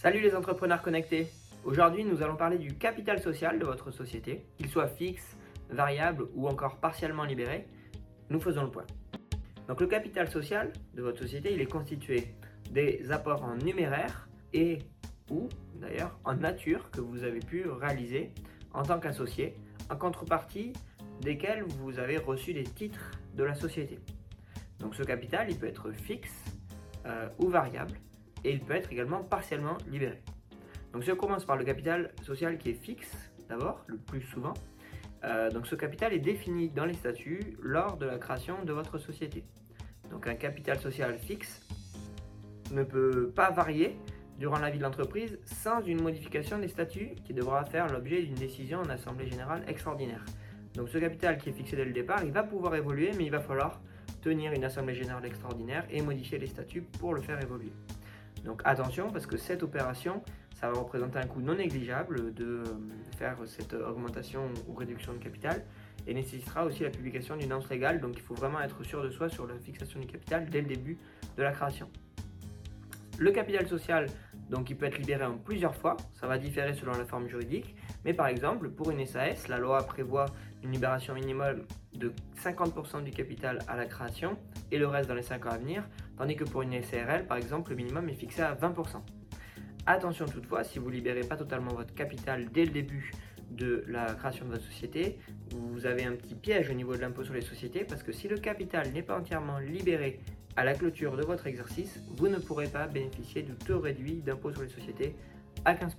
Salut les entrepreneurs connectés Aujourd'hui nous allons parler du capital social de votre société, qu'il soit fixe, variable ou encore partiellement libéré. Nous faisons le point. Donc le capital social de votre société, il est constitué des apports en numéraire et ou d'ailleurs en nature que vous avez pu réaliser en tant qu'associé, en contrepartie desquels vous avez reçu des titres de la société. Donc ce capital, il peut être fixe euh, ou variable et il peut être également partiellement libéré. Donc si commence par le capital social qui est fixe, d'abord, le plus souvent, euh, donc ce capital est défini dans les statuts lors de la création de votre société. Donc un capital social fixe ne peut pas varier durant la vie de l'entreprise sans une modification des statuts qui devra faire l'objet d'une décision en assemblée générale extraordinaire. Donc ce capital qui est fixé dès le départ, il va pouvoir évoluer, mais il va falloir tenir une assemblée générale extraordinaire et modifier les statuts pour le faire évoluer. Donc attention parce que cette opération, ça va représenter un coût non négligeable de faire cette augmentation ou réduction de capital et nécessitera aussi la publication d'une annonce légale. Donc il faut vraiment être sûr de soi sur la fixation du capital dès le début de la création. Le capital social, donc il peut être libéré en plusieurs fois, ça va différer selon la forme juridique, mais par exemple pour une SAS, la loi prévoit une libération minimum de 50% du capital à la création et le reste dans les 5 ans à venir, tandis que pour une SARL par exemple le minimum est fixé à 20%. Attention toutefois, si vous libérez pas totalement votre capital dès le début de la création de votre société, vous avez un petit piège au niveau de l'impôt sur les sociétés parce que si le capital n'est pas entièrement libéré à la clôture de votre exercice, vous ne pourrez pas bénéficier du taux réduit d'impôt sur les sociétés à 15%.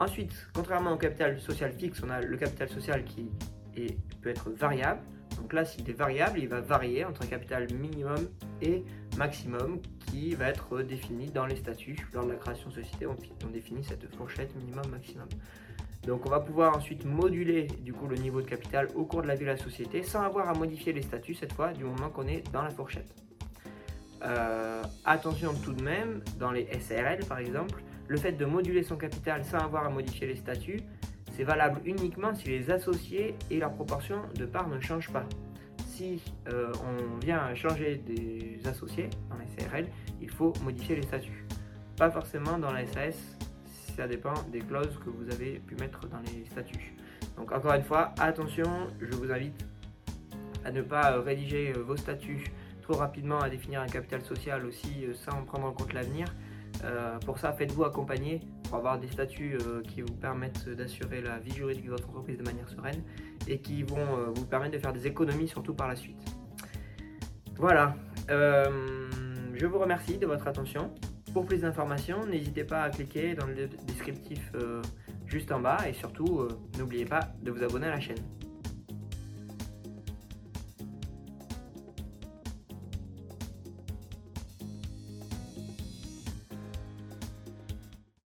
Ensuite, contrairement au capital social fixe, on a le capital social qui peut être variable. Donc là, s'il est variable, il va varier entre un capital minimum et maximum qui va être défini dans les statuts. Lors de la création de société, on, définit cette fourchette minimum-maximum. Donc on va pouvoir ensuite moduler du coup le niveau de capital au cours de la vie de la société sans avoir à modifier les statuts cette fois du moment qu'on est dans la fourchette. Euh, attention tout de même, dans les SRL par exemple, le fait de moduler son capital sans avoir à modifier les statuts, c'est valable uniquement si les associés et leur proportion de parts ne changent pas. Si euh, on vient changer des associés dans les SRL, il faut modifier les statuts. Pas forcément dans la SAS ça dépend des clauses que vous avez pu mettre dans les statuts. Donc encore une fois, attention, je vous invite à ne pas euh, rédiger euh, vos statuts trop rapidement, à définir un capital social aussi sans prendre en compte l'avenir. Pour ça, faites-vous accompagner pour avoir des statuts qui vous permettent d'assurer la vie juridique de votre entreprise de manière sereine et qui vont vous permettre de faire des économies surtout par la suite. Voilà, je vous remercie de votre attention. Pour plus d'informations, n'hésitez pas à cliquer dans le descriptif euh, juste en bas et surtout, euh, n'oubliez pas de vous abonner à la chaîne.